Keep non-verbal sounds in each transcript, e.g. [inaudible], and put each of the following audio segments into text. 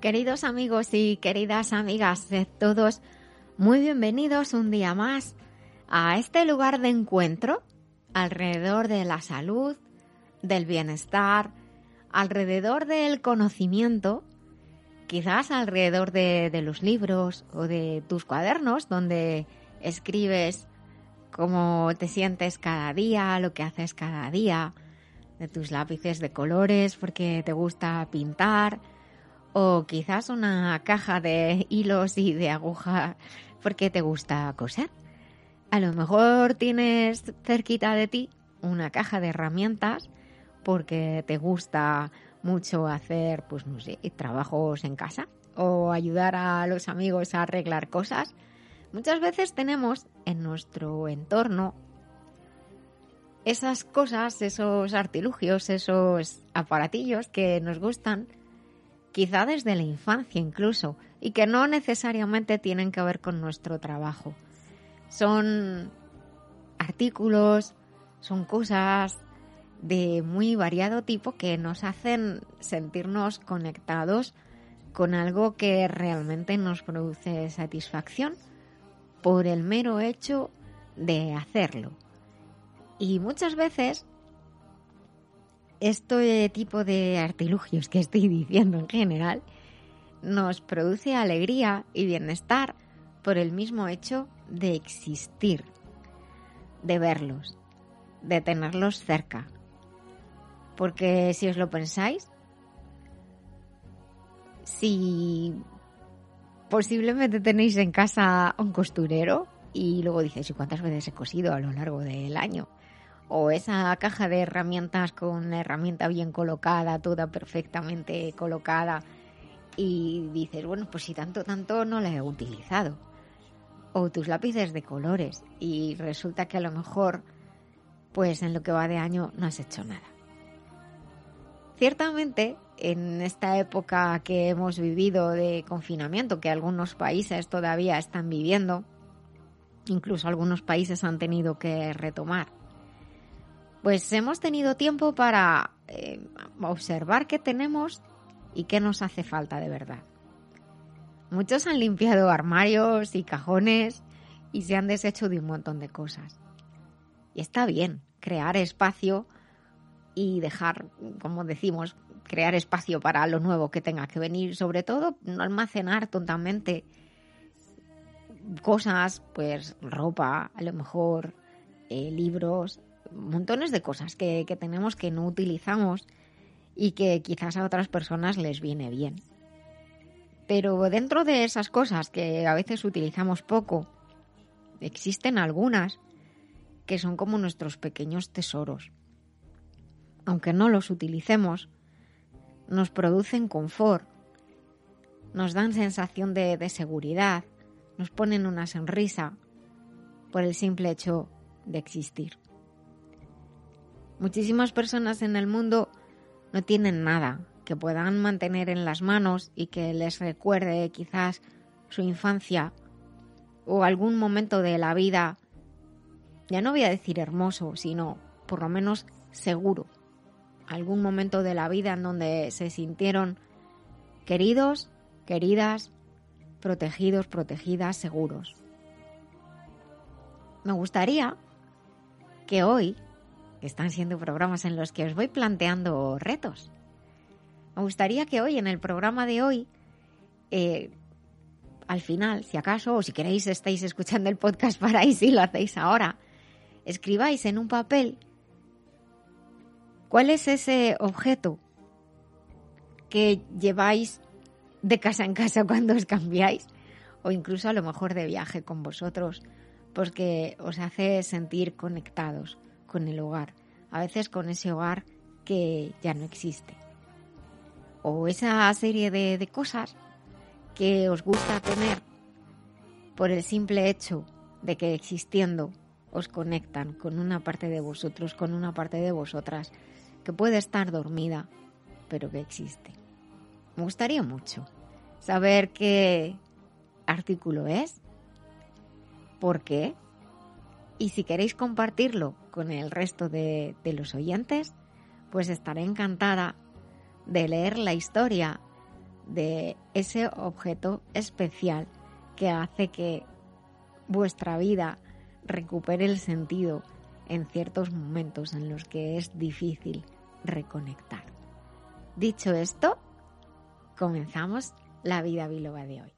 Queridos amigos y queridas amigas, de todos muy bienvenidos un día más a este lugar de encuentro alrededor de la salud, del bienestar, alrededor del conocimiento, quizás alrededor de, de, los libros o de tus cuadernos donde escribes cómo te sientes cada día, lo que haces cada día, de tus lápices de colores porque te gusta pintar, o quizás una caja de hilos y de aguja porque te gusta coser. A lo mejor tienes cerquita de ti una caja de herramientas porque te gusta mucho hacer, pues no sé, trabajos en casa o ayudar a los amigos a arreglar cosas. Muchas veces tenemos en nuestro entorno esas cosas, esos artilugios, esos aparatillos que nos gustan quizá desde la infancia incluso, y que no necesariamente tienen que ver con nuestro trabajo. Son artículos, son cosas de muy variado tipo que nos hacen sentirnos conectados con algo que realmente nos produce satisfacción por el mero hecho de hacerlo. Y muchas veces este tipo de artilugios que estoy diciendo en general nos produce alegría y bienestar por el mismo hecho de existir, de verlos, de tenerlos cerca. Porque si os lo pensáis, si posiblemente tenéis en casa un costurero y luego dices, ¿y cuántas veces he cosido a lo largo del año? O esa caja de herramientas con la herramienta bien colocada, toda perfectamente colocada, y dices, bueno, pues si tanto, tanto no la he utilizado. O tus lápices de colores, y resulta que a lo mejor, pues en lo que va de año no has hecho nada. Ciertamente, en esta época que hemos vivido de confinamiento, que algunos países todavía están viviendo, incluso algunos países han tenido que retomar pues hemos tenido tiempo para eh, observar qué tenemos y qué nos hace falta de verdad. Muchos han limpiado armarios y cajones y se han deshecho de un montón de cosas. Y está bien crear espacio y dejar, como decimos, crear espacio para lo nuevo que tenga que venir, sobre todo no almacenar tontamente cosas, pues ropa, a lo mejor eh, libros, montones de cosas que, tenemos que no utilizamos y que quizás a otras personas les viene bien. Pero dentro de esas cosas que a veces utilizamos poco, existen algunas que son como nuestros pequeños tesoros. Aunque no los utilicemos, nos producen confort, nos dan sensación de, de seguridad, nos ponen una sonrisa por el simple hecho de existir. Muchísimas personas en el mundo no tienen nada que puedan mantener en las manos y que les recuerde quizás su infancia o algún momento de la vida, ya no voy a decir hermoso, sino por lo menos seguro. Algún momento de la vida en donde se sintieron queridos, queridas, protegidos, protegidas, seguros. Me gustaría que hoy están siendo programas en los que os voy planteando retos. Me gustaría que hoy, en el programa de hoy, eh, al final, si acaso, o si queréis, estáis escuchando el podcast para ahí, [laughs] si lo hacéis ahora, escribáis en un papel cuál es ese objeto que lleváis de casa en casa cuando os cambiáis, o incluso a lo mejor de viaje con vosotros, porque os hace sentir conectados con el hogar, a veces con ese hogar que ya no existe. O esa serie de, de cosas que os gusta tener por el simple hecho de que existiendo os conectan con una parte de vosotros, con una parte de vosotras que puede estar dormida, pero que existe. Me gustaría mucho saber qué artículo es, por qué, y si queréis compartirlo con el resto de, los oyentes, pues estaré encantada de leer la historia de ese objeto especial que hace que vuestra vida recupere el sentido en ciertos momentos en los que es difícil reconectar. Dicho esto, comenzamos la vida biloba de hoy.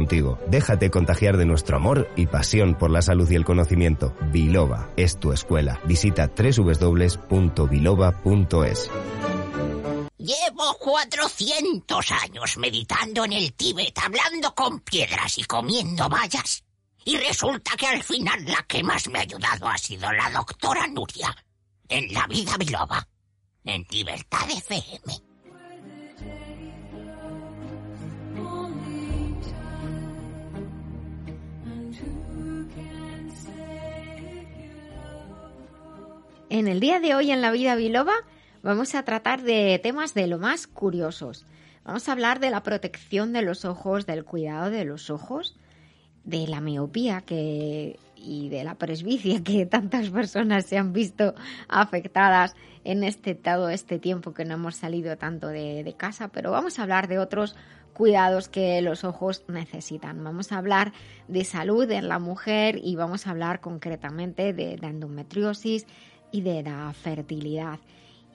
contigo. Déjate contagiar de nuestro amor y pasión por la salud y el conocimiento. Biloba es tu escuela. Visita www.biloba.es. Llevo 400 años meditando en el Tíbet, hablando con piedras y comiendo vallas. Y resulta que al final la que más me ha ayudado ha sido la doctora Nuria. En la vida biloba. En Libertad FM. En el día de hoy en la vida biloba vamos a tratar de temas de lo más curiosos. Vamos a hablar de la protección de los ojos, del cuidado de los ojos, de la miopía que, y de la presbicia que [laughs] tantas personas se han visto afectadas en este todo este tiempo que no hemos salido tanto de, casa, pero vamos a hablar de otros cuidados que los ojos necesitan. Vamos a hablar de salud en la mujer y vamos a hablar concretamente de endometriosis, y de la fertilidad.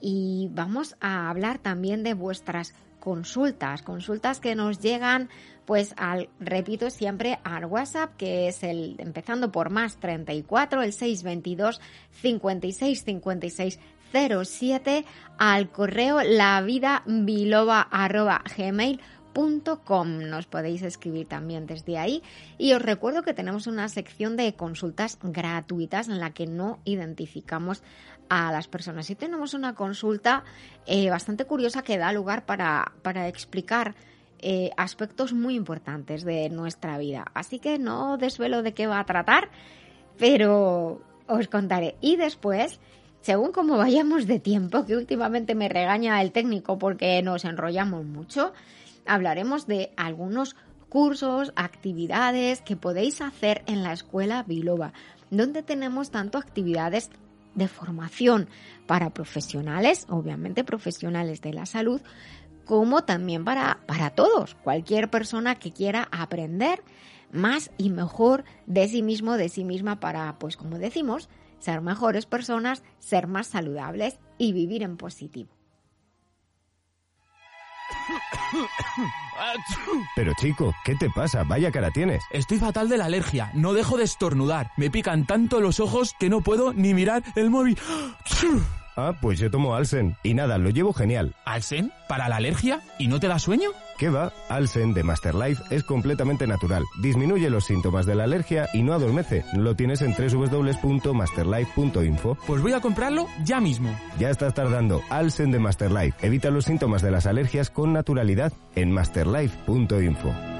Y vamos a hablar también de vuestras consultas, consultas que nos llegan pues al, repito siempre, al WhatsApp, que es el, empezando por más 34, el 622 56 56 07, al correo gmail nos podéis escribir también desde ahí. Y os recuerdo que tenemos una sección de consultas gratuitas en la que no identificamos a las personas. Y tenemos una consulta eh, bastante curiosa que da lugar para, para explicar eh, aspectos muy importantes de nuestra vida. Así que no desvelo de qué va a tratar, pero os contaré. Y después según como vayamos de tiempo, que últimamente me regaña el técnico porque nos enrollamos mucho, hablaremos de algunos cursos, actividades que podéis hacer en la escuela Biloba, donde tenemos tanto actividades de formación para profesionales, obviamente profesionales de la salud, como también para, para todos, cualquier persona que quiera aprender más y mejor de sí mismo, de sí misma, para, pues como decimos, ser mejores personas, ser más saludables y vivir en positivo. Pero chico, ¿qué te pasa? Vaya cara tienes. Estoy fatal de la alergia. No dejo de estornudar. Me pican tanto los ojos que no puedo ni mirar el móvil. Ah, pues yo tomo Alsen. Y nada, lo llevo genial. ¿Alsen? ¿Para la alergia? ¿Y no te da sueño? ¿Qué va? Alsen de Masterlife es completamente natural. Disminuye los síntomas de la alergia y no adormece. Lo tienes en www.masterlife.info. Pues voy a comprarlo ya mismo. Ya estás tardando. Alsen de Masterlife. Evita los síntomas de las alergias con naturalidad en masterlife.info.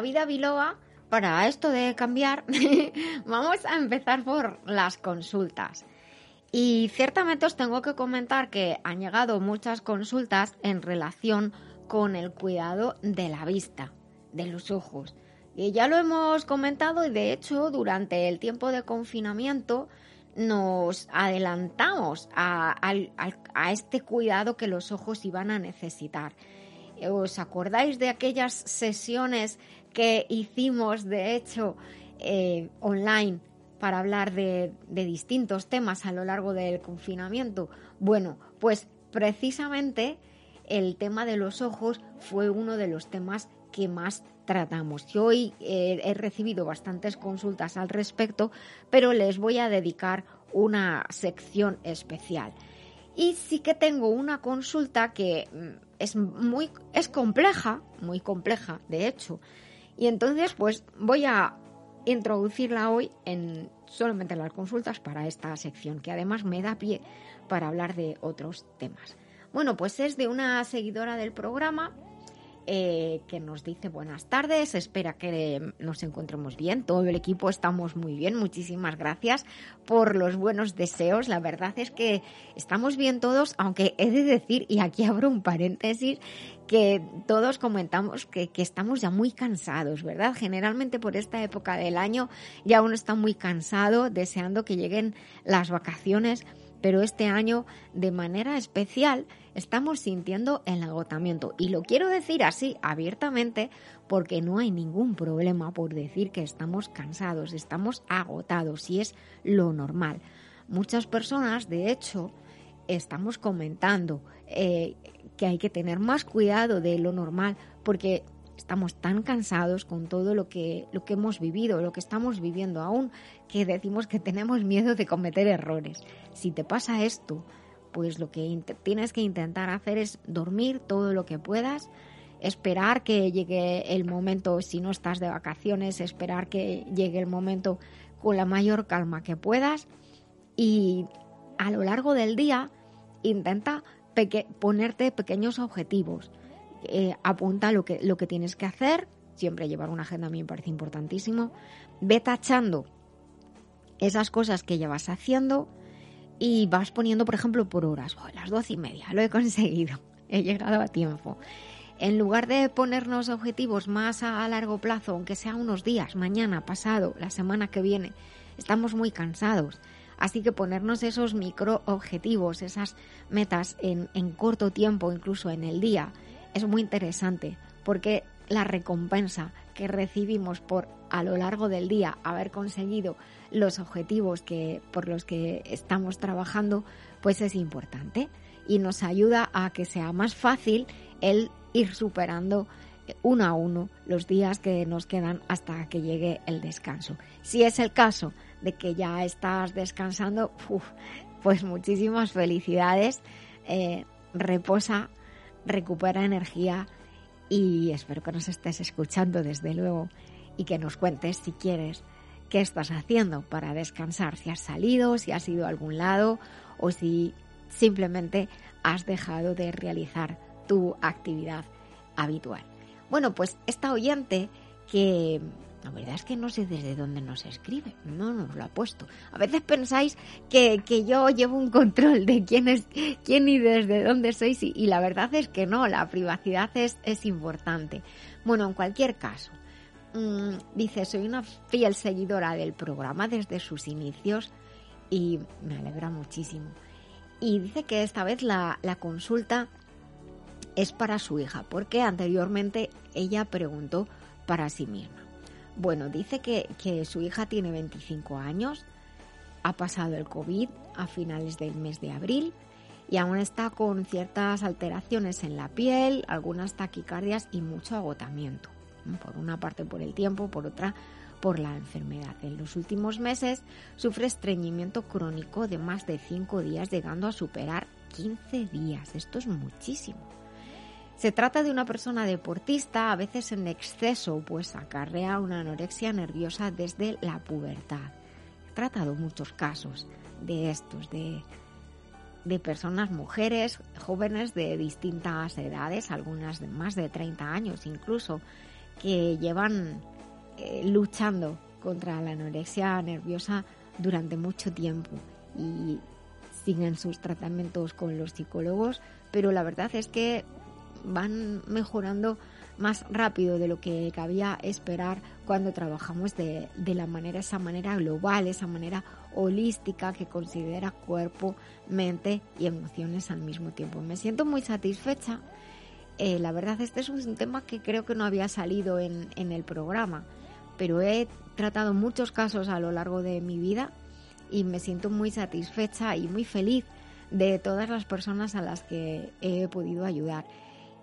Vida biloba, para esto de cambiar, [laughs] vamos a empezar por las consultas. Y ciertamente os tengo que comentar que han llegado muchas consultas en relación con el cuidado de la vista, de los ojos. Y ya lo hemos comentado y de hecho durante el tiempo de confinamiento nos adelantamos a, este cuidado que los ojos iban a necesitar. ¿Os acordáis de aquellas sesiones que hicimos, de hecho, eh, online para hablar de, distintos temas a lo largo del confinamiento? Bueno, pues precisamente el tema de los ojos fue uno de los temas que más tratamos. Yo hoy eh, he recibido bastantes consultas al respecto, pero les voy a dedicar una sección especial. Y sí que tengo una consulta que mm, es muy es compleja, muy compleja, de hecho. Y entonces pues voy a introducirla hoy en solamente las consultas para esta sección, que además me da pie para hablar de otros temas. Bueno, pues es de una seguidora del programa eh, que nos dice buenas tardes, espera que nos encontremos bien, todo el equipo estamos muy bien, muchísimas gracias por los buenos deseos, la verdad es que estamos bien todos, aunque he de decir, y aquí abro un paréntesis, que todos comentamos que, que, estamos ya muy cansados, ¿verdad? Generalmente por esta época del año ya uno está muy cansado, deseando que lleguen las vacaciones, pero este año de manera especial estamos sintiendo el agotamiento. Y lo quiero decir así, abiertamente, porque no hay ningún problema por decir que estamos cansados, estamos agotados y es lo normal. Muchas personas, de hecho, estamos comentando eh, que hay que tener más cuidado de lo normal porque estamos tan cansados con todo lo que, lo que hemos vivido, lo que estamos viviendo aún, que decimos que tenemos miedo de cometer errores. Si te pasa esto, pues lo que tienes que intentar hacer es dormir todo lo que puedas, esperar que llegue el momento, si no estás de vacaciones, esperar que llegue el momento con la mayor calma que puedas y a lo largo del día intenta ponerte pequeños objetivos. Eh, apunta lo que, lo que tienes que hacer, siempre llevar una agenda a mí me parece importantísimo, ve tachando esas cosas que llevas haciendo, y vas poniendo, por ejemplo, por horas. Las doce y media, lo he conseguido, [laughs] he llegado a tiempo. En lugar de ponernos objetivos más a largo plazo, aunque sea unos días, mañana, pasado, la semana que viene, estamos muy cansados. Así que ponernos esos micro objetivos, esas metas en, en corto tiempo, incluso en el día, es muy interesante porque la recompensa que recibimos por a lo largo del día haber conseguido los objetivos que, por los que estamos trabajando, pues es importante y nos ayuda a que sea más fácil el ir superando uno a uno los días que nos quedan hasta que llegue el descanso. Si es el caso de que ya estás descansando, pues muchísimas felicidades, eh, reposa, recupera energía y espero que nos estés escuchando desde luego y que nos cuentes si quieres qué estás haciendo para descansar, si has salido, si has ido a algún lado o si simplemente has dejado de realizar tu actividad habitual. Bueno, pues esta oyente que la verdad es que no sé desde dónde nos escribe, no nos lo ha puesto. A veces pensáis que, yo llevo un control de quién es quién y desde dónde sois y, la verdad es que no, la privacidad es, es importante. Bueno, en cualquier caso, Mm, dice, soy una fiel seguidora del programa desde sus inicios y me alegra muchísimo. Y dice que esta vez la, consulta es para su hija, porque anteriormente ella preguntó para sí misma. Bueno, dice que, su hija tiene 25 años, ha pasado el COVID a finales del mes de abril y aún está con ciertas alteraciones en la piel, algunas taquicardias y mucho agotamiento por una parte por el tiempo, por otra por la enfermedad. En los últimos meses sufre estreñimiento crónico de más de 5 días, llegando a superar 15 días. Esto es muchísimo. Se trata de una persona deportista, a veces en exceso, pues acarrea una anorexia nerviosa desde la pubertad. He tratado muchos casos de estos, de, de personas, mujeres, jóvenes de distintas edades, algunas de más de 30 años incluso, que llevan eh, luchando contra la anorexia nerviosa durante mucho tiempo y siguen sus tratamientos con los psicólogos, pero la verdad es que van mejorando más rápido de lo que cabía esperar cuando trabajamos de, de la manera, esa manera global, esa manera holística que considera cuerpo, mente y emociones al mismo tiempo. Me siento muy satisfecha. Eh, la verdad, este es un tema que creo que no había salido en, en el programa, pero he tratado muchos casos a lo largo de mi vida y me siento muy satisfecha y muy feliz de todas las personas a las que he podido ayudar.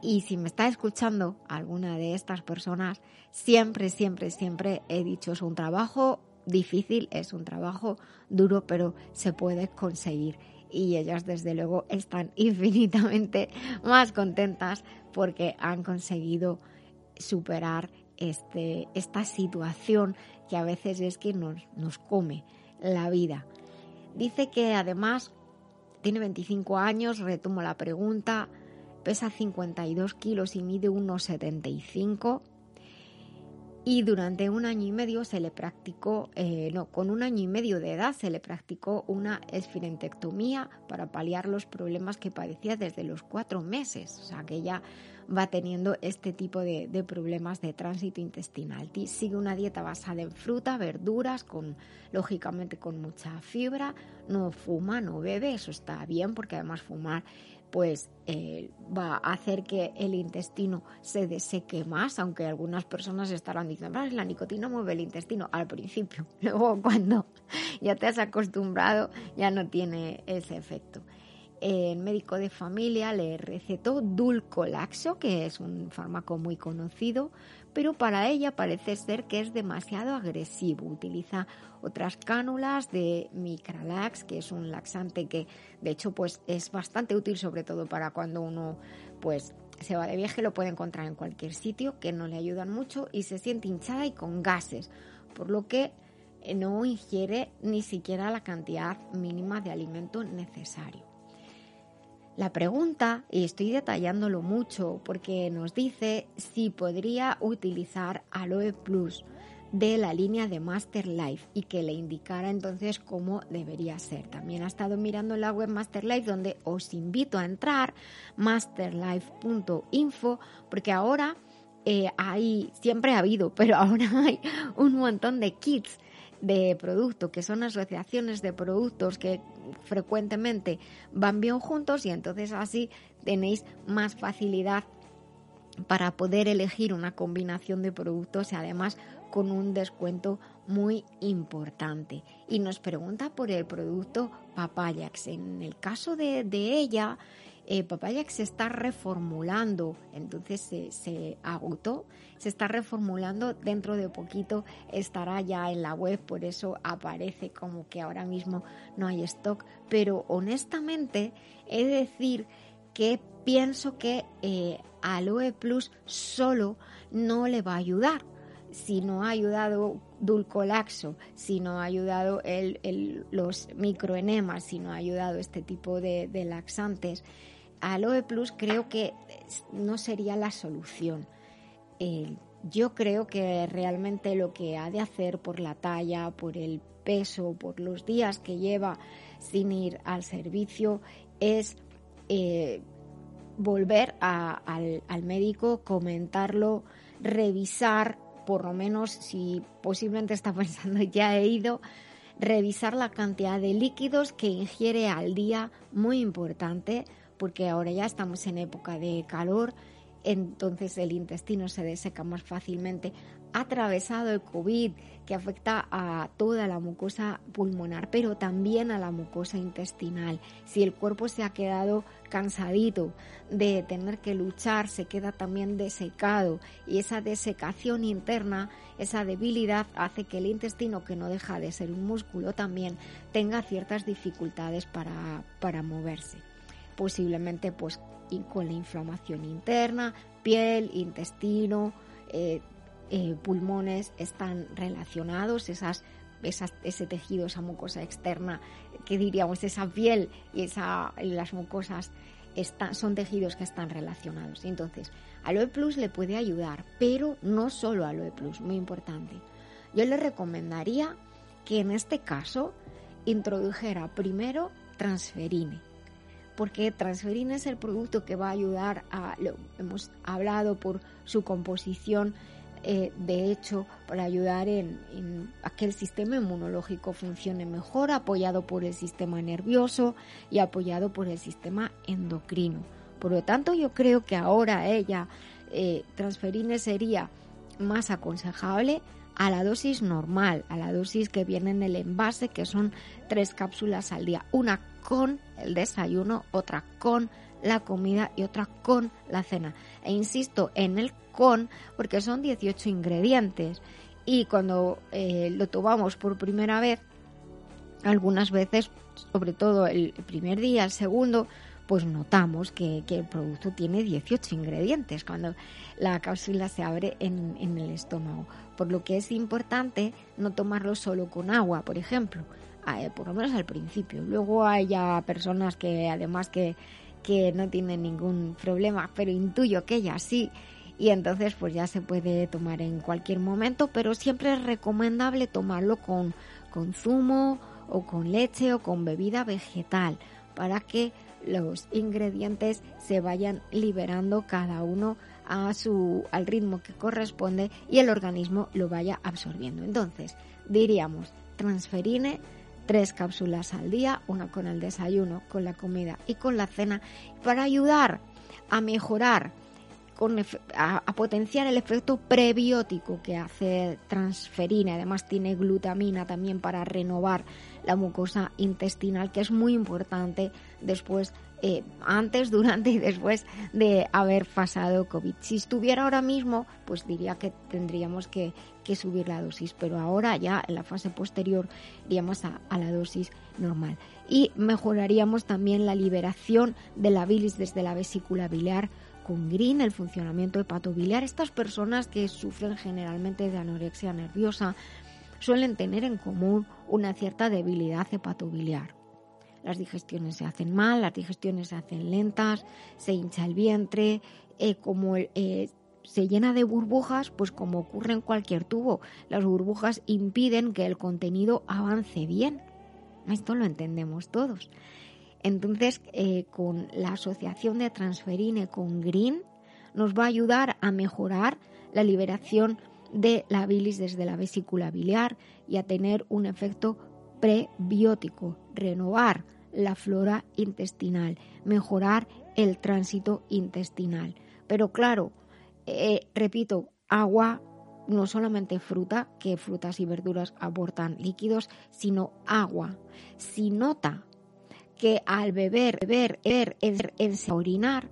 Y si me está escuchando alguna de estas personas, siempre, siempre, siempre he dicho, es un trabajo difícil, es un trabajo duro, pero se puede conseguir. Y ellas, desde luego, están [laughs] infinitamente más contentas porque han conseguido superar este, esta situación que a veces es que nos, nos come la vida. Dice que además tiene 25 años, retomo la pregunta, pesa 52 kilos y mide 1,75 y durante un año y medio se le practicó, eh, no, con un año y medio de edad se le practicó una esfirentectomía para paliar los problemas que padecía desde los cuatro meses. O sea que ella va teniendo este tipo de, de problemas de tránsito intestinal. Sigue una dieta basada en fruta, verduras, con lógicamente con mucha fibra, no fuma, no bebe, eso está bien porque además fumar pues eh, va a hacer que el intestino se deseque más, aunque algunas personas estarán diciendo, la nicotina mueve el intestino al principio, [laughs] luego cuando ya te has acostumbrado ya no tiene ese efecto. El médico de familia le recetó Dulcolaxo, que es un fármaco muy conocido, pero para ella parece ser que es demasiado agresivo. Utiliza otras cánulas de Micralax, que es un laxante que de hecho pues es bastante útil sobre todo para cuando uno pues se va de viaje, lo puede encontrar en cualquier sitio, que no le ayudan mucho y se siente hinchada y con gases, por lo que no ingiere ni siquiera la cantidad mínima de alimento necesario. La pregunta, y estoy detallándolo mucho porque nos dice si podría utilizar Aloe Plus de la línea de Master Life y que le indicara entonces cómo debería ser. También ha estado mirando la web Master Life donde os invito a entrar masterlife.info porque ahora eh, hay, siempre ha habido, [laughs] pero ahora hay un montón de kits de producto, que son asociaciones de productos que frecuentemente van bien juntos y entonces así tenéis más facilidad para poder elegir una combinación de productos y además con un descuento muy importante. Y nos pregunta por el producto Papayax. En el caso de, de ella, eh, Papayax se está reformulando, entonces se, agotó, se está reformulando, dentro de poquito estará ya en la web, por eso aparece como que ahora mismo no hay stock, pero honestamente he de decir que pienso que eh, Aloe Plus solo no le va a ayudar. Si no ha ayudado Dulcolaxo, si no ha ayudado los microenemas, si no ha ayudado este tipo de laxantes, Aloe Plus creo que no sería la solución. Eh, yo creo que realmente lo que ha de hacer por la talla, por el peso, por los días que lleva sin ir al servicio, es eh, volver al, al médico, comentarlo, revisar, por lo menos si posiblemente está [laughs] pensando ya he ido, revisar la cantidad de líquidos que ingiere al día, muy importante, porque ahora ya estamos en época de calor, entonces el intestino se deseca más fácilmente. Atravesado el COVID, que afecta a toda la mucosa pulmonar, pero también a la mucosa intestinal. Si el cuerpo se ha quedado cansadito de tener que luchar, se queda también desecado y esa desecación interna, esa debilidad hace que el intestino, que no deja de ser un músculo, también tenga ciertas dificultades para, para moverse posiblemente pues con la inflamación interna, piel, intestino, eh, eh, pulmones están relacionados, esas, esas, ese tejido, esa mucosa externa, que diríamos esa piel y esa, las mucosas están, son tejidos que están relacionados. Entonces, Aloe Plus le puede ayudar, pero no solo Aloe Plus, muy importante. Yo le recomendaría que en este caso introdujera primero transferine porque transferina es el producto que va a ayudar a, lo hemos hablado por su composición, eh, de hecho, para ayudar en, en, a que el sistema inmunológico funcione mejor, apoyado por el sistema nervioso y apoyado por el sistema endocrino. Por lo tanto, yo creo que ahora ella, eh, transferine sería más aconsejable a la dosis normal, a la dosis que viene en el envase, que son tres cápsulas al día, una con el desayuno, otra con la comida y otra con la cena. E insisto en el con porque son 18 ingredientes y cuando eh, lo tomamos por primera vez, algunas veces, sobre todo el primer día, el segundo, pues notamos que, el producto tiene 18 ingredientes cuando la cápsula se abre en, en el estómago. Por lo que es importante no tomarlo solo con agua, por ejemplo, por lo menos al principio. Luego hay ya personas que además que, que no tienen ningún problema, pero intuyo que ella sí. Y entonces pues ya se puede tomar en cualquier momento, pero siempre es recomendable tomarlo con, con zumo o con leche o con bebida vegetal para que los ingredientes se vayan liberando cada uno a su al ritmo que corresponde y el organismo lo vaya absorbiendo. Entonces, diríamos transferine tres cápsulas al día, una con el desayuno, con la comida y con la cena, para ayudar a mejorar, con, a, potenciar el efecto prebiótico que hace transferina. Además tiene glutamina también para renovar la mucosa intestinal, que es muy importante después eh, antes, durante y después de haber pasado COVID. Si estuviera ahora mismo, pues diría que tendríamos que, subir la dosis, pero ahora ya en la fase posterior iríamos a, la dosis normal. Y mejoraríamos también la liberación de la bilis desde la vesícula biliar con green, el funcionamiento hepatobiliar. Estas personas que sufren generalmente de anorexia nerviosa suelen tener en común una cierta debilidad hepatobiliar las digestiones se hacen mal, las digestiones se hacen lentas, se hincha el vientre, eh, como eh, se llena de burbujas, pues como ocurre en cualquier tubo, las burbujas impiden que el contenido avance bien. Esto lo entendemos todos. Entonces, eh, con la asociación de transferine con green, nos va a ayudar a mejorar la liberación de la bilis desde la vesícula biliar y a tener un efecto prebiótico, renovar la flora intestinal, mejorar el tránsito intestinal. Pero claro, eh, repito, agua, no solamente fruta, que frutas y verduras aportan líquidos, sino agua. Si nota que al beber, beber, beber, en orinar,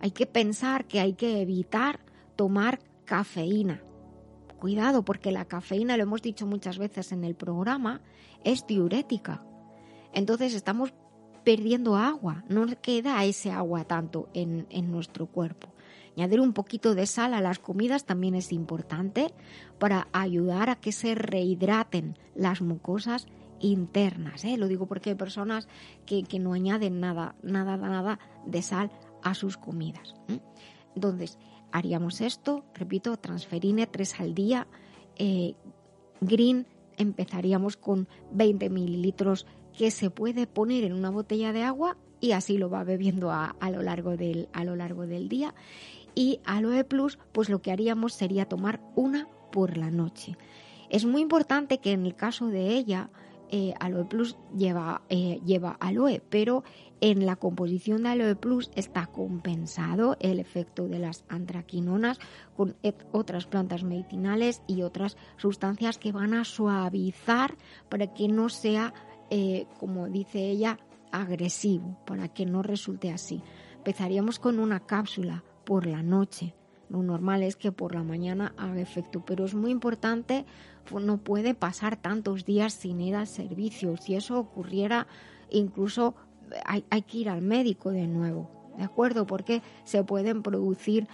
hay que pensar que hay que evitar tomar cafeína. Cuidado, porque la cafeína, lo hemos dicho muchas veces en el programa, es diurética. Entonces estamos perdiendo agua, no queda ese agua tanto en, nuestro cuerpo. Añadir un poquito de sal a las comidas también es importante para ayudar a que se rehidraten las mucosas internas. ¿eh? Lo digo porque hay personas que, no añaden nada, nada, nada de sal a sus comidas. Entonces, haríamos esto, repito, transferine tres al día, eh, green empezaríamos con 20 mililitros que se puede poner en una botella de agua y así lo va bebiendo a, lo, largo del, a lo largo del día. Y Aloe Plus, pues lo que haríamos sería tomar una por la noche. Es muy importante que en el caso de ella, eh, Aloe Plus lleva, eh, lleva aloe, pero en la composición de Aloe Plus está compensado el efecto de las antraquinonas con otras plantas medicinales y otras sustancias que van a suavizar para que no sea, eh, como dice ella, agresivo, para que no resulte así. Empezaríamos con una cápsula por la noche. Lo normal es que por la mañana haga efecto, pero es muy importante, no puede pasar tantos días sin ir al servicio. Si eso ocurriera, incluso hay, que ir al médico de nuevo, ¿de acuerdo? Porque se pueden producir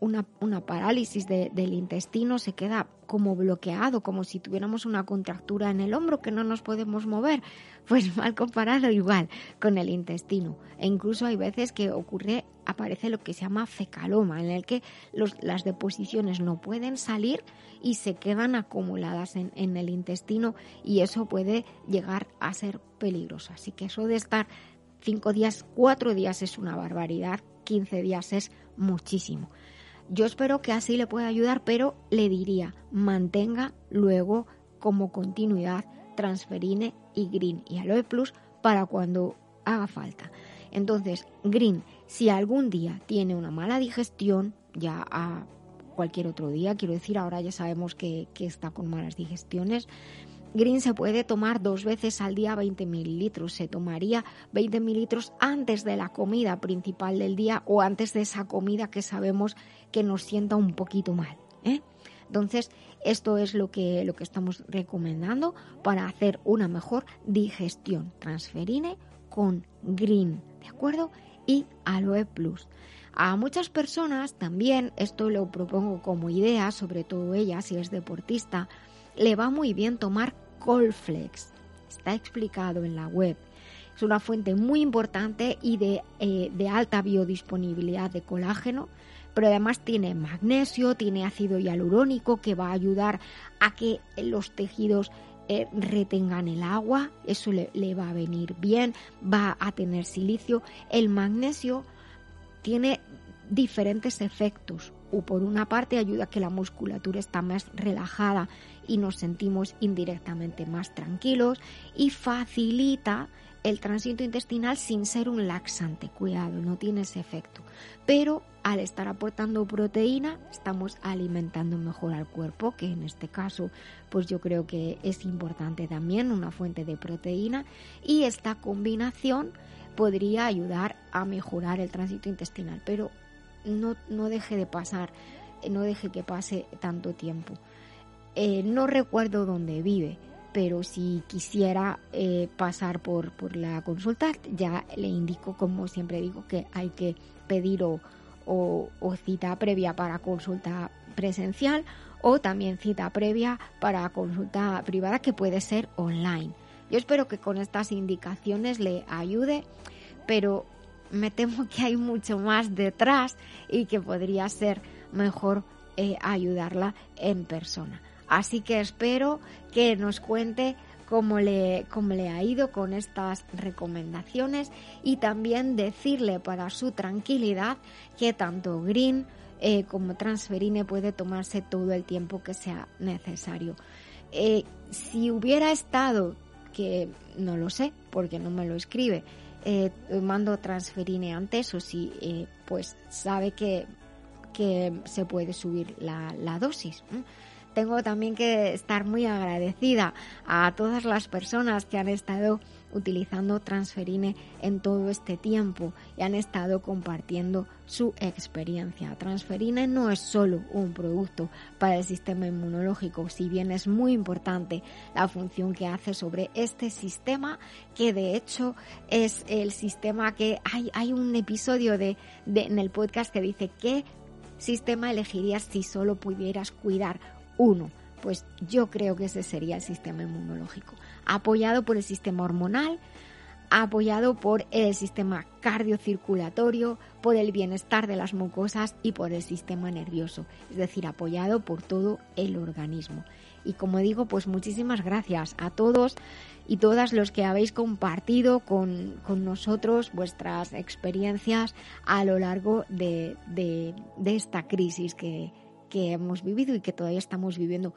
una, parálisis del intestino, se queda como bloqueado, como si tuviéramos una contractura en el hombro que no nos podemos mover. [laughs] Pues mal comparado igual con el intestino. E incluso hay veces que ocurre, aparece lo que se llama fecaloma, en el que las deposiciones no pueden salir y se quedan acumuladas en, en el intestino y eso puede llegar a ser peligroso. Así que eso de estar cinco días, cuatro días es una barbaridad, 15 días es muchísimo. Yo espero que así le pueda ayudar, pero le diría, mantenga luego como continuidad transferine y green y aloe plus para cuando haga falta. Entonces, green, si algún día tiene una mala digestión, ya a cualquier otro día, quiero decir, ahora ya sabemos que, está con malas digestiones, Green se puede tomar dos veces al día 20 mililitros. Se tomaría 20 mililitros antes de la comida principal del día o antes de esa comida que sabemos que nos sienta un poquito mal. ¿eh? Entonces, esto es lo que, lo que estamos recomendando para hacer una mejor digestión. Transferine con Green, ¿de acuerdo? Y Aloe Plus. A muchas personas también, esto lo propongo como idea, sobre todo ella si es deportista, le va muy bien tomar Colflex. Está explicado en la web. Es una fuente muy importante y de, eh, de alta biodisponibilidad de colágeno, pero además tiene magnesio, tiene ácido hialurónico que va a ayudar a que los tejidos eh, retengan el agua, eso le, le, va a venir bien, va a tener silicio. El magnesio tiene diferentes efectos. O por una parte ayuda a que la musculatura está más relajada y nos sentimos indirectamente más tranquilos y facilita el tránsito intestinal sin ser un laxante. Cuidado, no tiene ese efecto. Pero al estar aportando proteína, estamos alimentando mejor al cuerpo, que en este caso, pues yo creo que es importante también una fuente de proteína. Y esta combinación podría ayudar a mejorar el tránsito intestinal. Pero no, no deje de pasar, no deje que pase tanto tiempo. Eh, no recuerdo dónde vive, pero si quisiera eh, pasar por, por la consulta, ya le indico, como siempre digo, que hay que pedir o, o, cita previa para consulta presencial o también cita previa para consulta privada que puede ser online. Yo espero que con estas indicaciones le ayude, pero me temo que hay mucho más detrás y que podría ser mejor eh, ayudarla en persona. Así que espero que nos cuente cómo le, cómo le ha ido con estas recomendaciones y también decirle para su tranquilidad que tanto Green eh, como Transferine puede tomarse todo el tiempo que sea necesario. Eh, si hubiera estado, que no lo sé porque no me lo escribe, eh, tomando Transferine antes o si pues sabe que, que se puede subir la, la dosis tengo también que estar muy agradecida a todas las personas que han estado utilizando Transferine en todo este tiempo y han estado compartiendo su experiencia. Transferine no es solo un producto para el sistema inmunológico, si bien es muy importante la función que hace sobre este sistema, que de hecho es el sistema que hay, hay un episodio de, en el podcast que dice qué sistema elegirías si solo pudieras cuidar uno, pues yo creo que ese sería el sistema inmunológico, apoyado por el sistema hormonal, apoyado por el sistema cardiocirculatorio, por el bienestar de las mucosas y por el sistema nervioso, es decir, apoyado por todo el organismo. Y como digo, pues muchísimas gracias a todos y todas los que habéis compartido con, nosotros vuestras experiencias a lo largo de, de esta crisis que, que hemos vivido y que todavía estamos viviendo.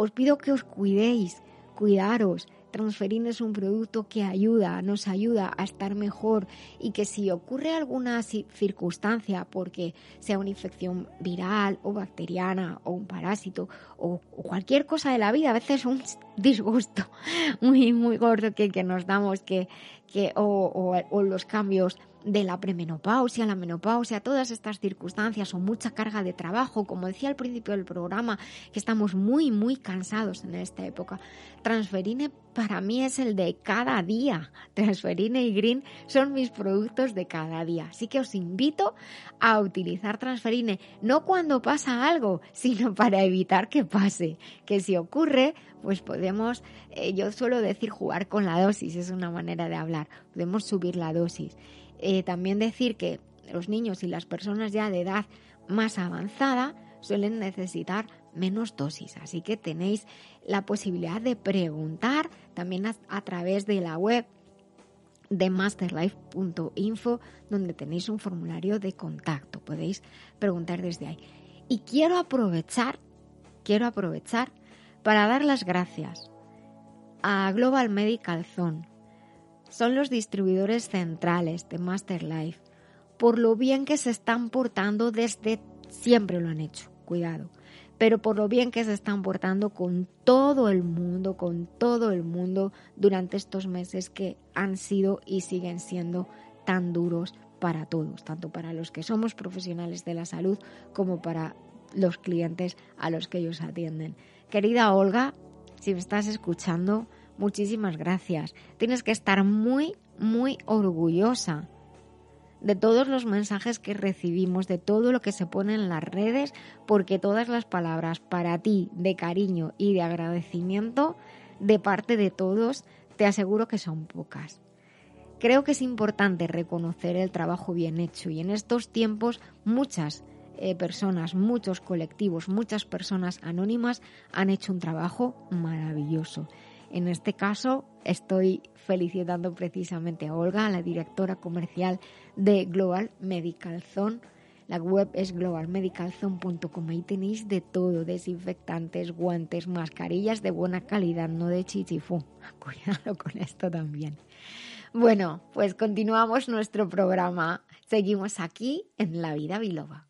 Os pido que os cuidéis, cuidaros. Transferin es un producto que ayuda, nos ayuda a estar mejor y que si ocurre alguna circunstancia, porque sea una infección viral o bacteriana o un parásito o, cualquier cosa de la vida, a veces un disgusto [laughs] muy, muy gordo que, que nos damos que, que, o, o los cambios de la premenopausia, la menopausia, todas estas circunstancias o mucha carga de trabajo, como decía al principio del programa, que estamos muy, muy cansados en esta época. Transferine para mí es el de cada día. Transferine y Green son mis productos de cada día. Así que os invito a utilizar Transferine no cuando pasa algo, sino [laughs] para evitar que pase. Que si ocurre, pues podemos, eh, yo suelo decir jugar con la dosis, es una manera de hablar. Podemos subir la dosis. Eh, también decir que los niños y las personas ya de edad más avanzada suelen necesitar menos dosis. Así que tenéis la posibilidad de preguntar también a, través de la web de masterlife.info donde tenéis un formulario de contacto. Podéis preguntar desde ahí. Y quiero aprovechar, quiero aprovechar para dar las gracias a Global Medical Zone. Son los distribuidores centrales de Masterlife por lo bien que se están portando desde siempre lo han hecho, cuidado, pero por lo bien que se están portando con todo el mundo, con todo el mundo durante estos meses que han sido y siguen siendo tan duros para todos, tanto para los que somos profesionales de la salud como para los clientes a los que ellos atienden. Querida Olga, si me estás escuchando, muchísimas gracias. Tienes que estar muy, muy orgullosa de todos los mensajes que recibimos, de todo lo que se pone en las redes, porque todas las palabras para ti de cariño y de agradecimiento de parte de todos, te aseguro que son pocas. Creo que es importante reconocer el trabajo bien hecho y en estos tiempos muchas eh, personas, muchos colectivos, muchas personas anónimas han hecho un trabajo maravilloso. En este caso, estoy felicitando precisamente a Olga, la directora comercial de Global Medical Zone. La web es globalmedicalzone.com. Ahí tenéis de todo: desinfectantes, guantes, mascarillas de buena calidad, no de chichifú. [laughs] Cuidado con esto también. Bueno, pues continuamos nuestro programa. Seguimos aquí en La Vida Biloba.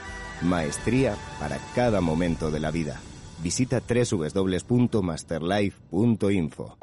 Maestría para cada momento de la vida. Visita www.masterlife.info.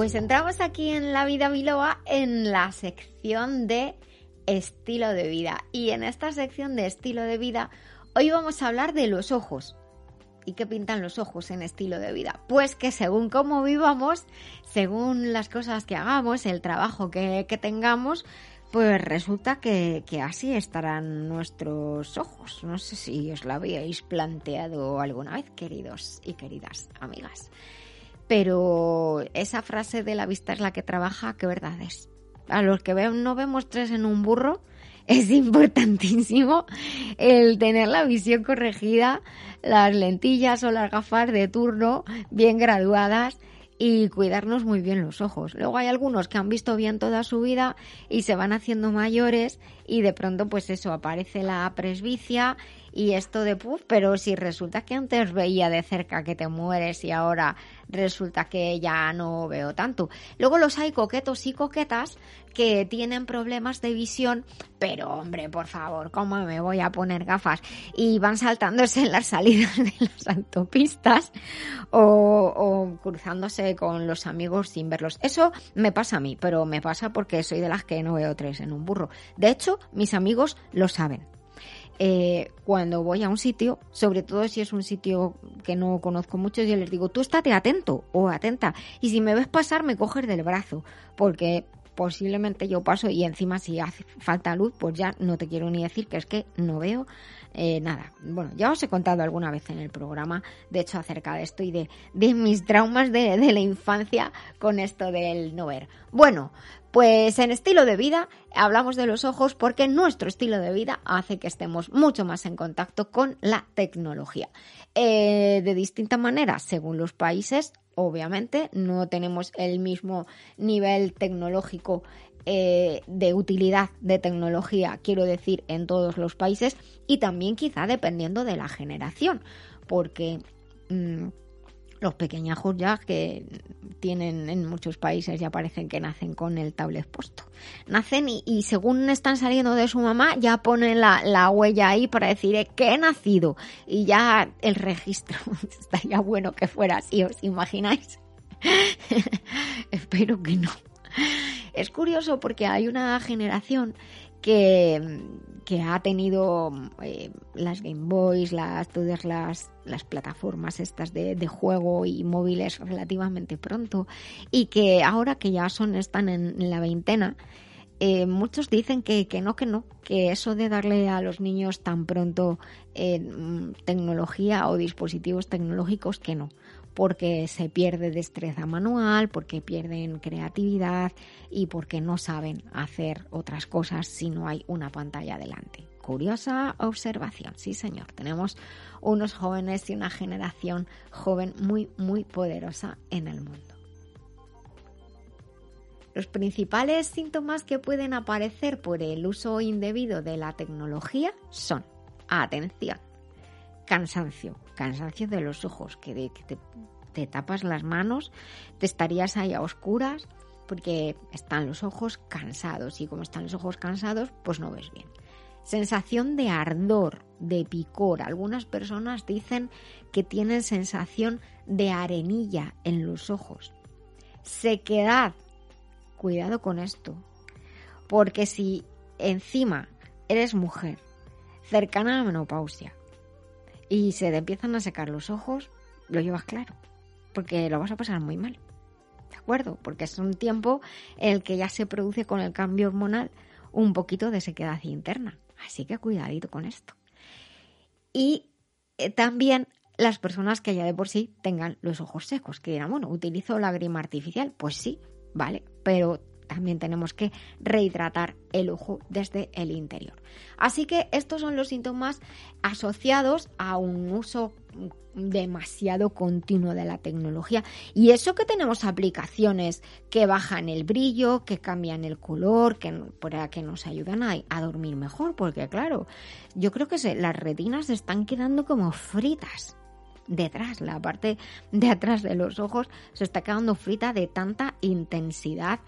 Pues entramos aquí en La Vida Biloba en la sección de estilo de vida. Y en esta sección de estilo de vida, hoy vamos a hablar de los ojos. ¿Y qué pintan los ojos en estilo de vida? Pues que según cómo vivamos, según las cosas que hagamos, el trabajo que, tengamos, pues resulta que, así estarán nuestros ojos. No sé si os lo habíais planteado alguna vez, queridos y queridas amigas. Pero esa frase de la vista es la que trabaja, ¿qué verdad es? A los que no vemos tres en un burro, [laughs] es importantísimo el tener la visión corregida, las lentillas o las gafas de turno bien graduadas y cuidarnos muy bien los ojos. Luego hay algunos que han visto bien toda su vida y se van haciendo mayores y de pronto pues eso aparece la presbicia y esto de puff, pero si resulta que antes veía de cerca que te mueres y ahora resulta que ya no veo tanto. Luego los hay coquetos y coquetas que tienen problemas de visión, pero hombre, por favor, ¿cómo me voy a poner gafas? Y van saltándose en [laughs] las salidas de las autopistas o, o cruzándose con los amigos sin verlos. Eso me pasa a mí, pero me pasa porque soy de las que no veo tres en un burro. De hecho, mis amigos lo saben. Eh, cuando voy a un sitio, sobre todo si es un sitio que no conozco mucho, yo les digo, tú estate atento o atenta. Y si me ves pasar, me coges del brazo, porque posiblemente yo paso y encima si hace falta luz, pues ya no te quiero ni decir que es que no veo eh, nada. Bueno, ya os he contado alguna vez en el programa, de hecho, acerca de esto y de, mis traumas de, de la infancia con esto del no ver. Bueno, pues en estilo de vida hablamos de los ojos porque nuestro estilo de vida hace que estemos mucho más en contacto con la tecnología. Eh, de distinta manera, según los países, Obviamente no tenemos el mismo nivel tecnológico eh, de utilidad de tecnología, quiero decir, en todos los países y también quizá dependiendo de la generación, porque mm, los pequeñajos ya que tienen en muchos países ya parecen que nacen con el tablet puesto. Nacen y, según están saliendo de su mamá ya ponen la, huella ahí para decir eh, que he nacido y ya el registro [laughs] estaría bueno que fuera así, ¿os imagináis? [laughs] Espero que no. Es curioso porque hay una generación que, que ha tenido eh, las Game Boys, las, todas las, las plataformas estas de, de, juego y móviles relativamente pronto y que ahora que ya son están en, la veintena, eh, muchos dicen que, que, no, que no, que eso de darle a los niños tan pronto eh, tecnología o dispositivos tecnológicos, que no porque se pierde destreza manual, porque pierden creatividad y porque no saben hacer otras cosas si no hay una pantalla delante. Curiosa observación, sí señor, tenemos unos jóvenes y una generación joven muy, muy poderosa en el mundo. Los principales síntomas que pueden aparecer por el uso indebido de la tecnología son, atención, cansancio, cansancio de los ojos, que, te, tapas las manos, te estarías ahí a oscuras porque están los ojos cansados y como están los ojos cansados, pues no ves bien. Sensación de ardor, de picor. Algunas personas dicen que tienen sensación de arenilla en los ojos. Sequedad. Cuidado con esto. Porque si encima eres mujer, cercana a la menopausia, y se te empiezan a secar los ojos, lo llevas claro, porque lo vas a pasar muy mal. ¿De acuerdo? Porque es un tiempo en el que ya se produce con el cambio hormonal un poquito de sequedad interna. Así que cuidadito con esto. Y eh, también las personas que ya de por sí tengan los ojos secos, que dirán, bueno, utilizo lágrima artificial. Pues sí, vale, pero también tenemos que rehidratar el ojo desde el interior. Así que estos son los síntomas asociados a un uso demasiado continuo de la tecnología. Y eso que tenemos aplicaciones que bajan el brillo, que cambian el color, que, para que nos ayudan a, a dormir mejor, porque claro, yo creo que se, las retinas se están quedando como fritas detrás, la parte de atrás de los ojos se está quedando frita de tanta intensidad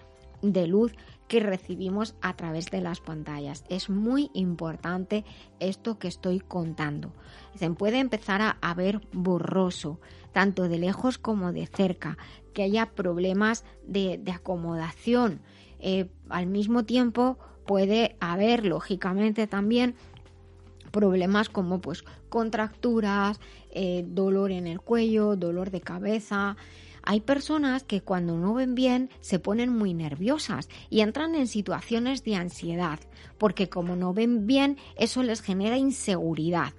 de luz que recibimos a través de las pantallas. Es muy importante esto que estoy contando. Se puede empezar a, ver borroso, tanto de lejos como de cerca, que haya problemas de, acomodación. Eh, al mismo tiempo puede haber, lógicamente, también problemas como pues contracturas, eh, dolor en el cuello, dolor de cabeza, hay personas que cuando no ven bien se ponen muy nerviosas y entran en situaciones de ansiedad, porque como no ven bien, eso les genera inseguridad.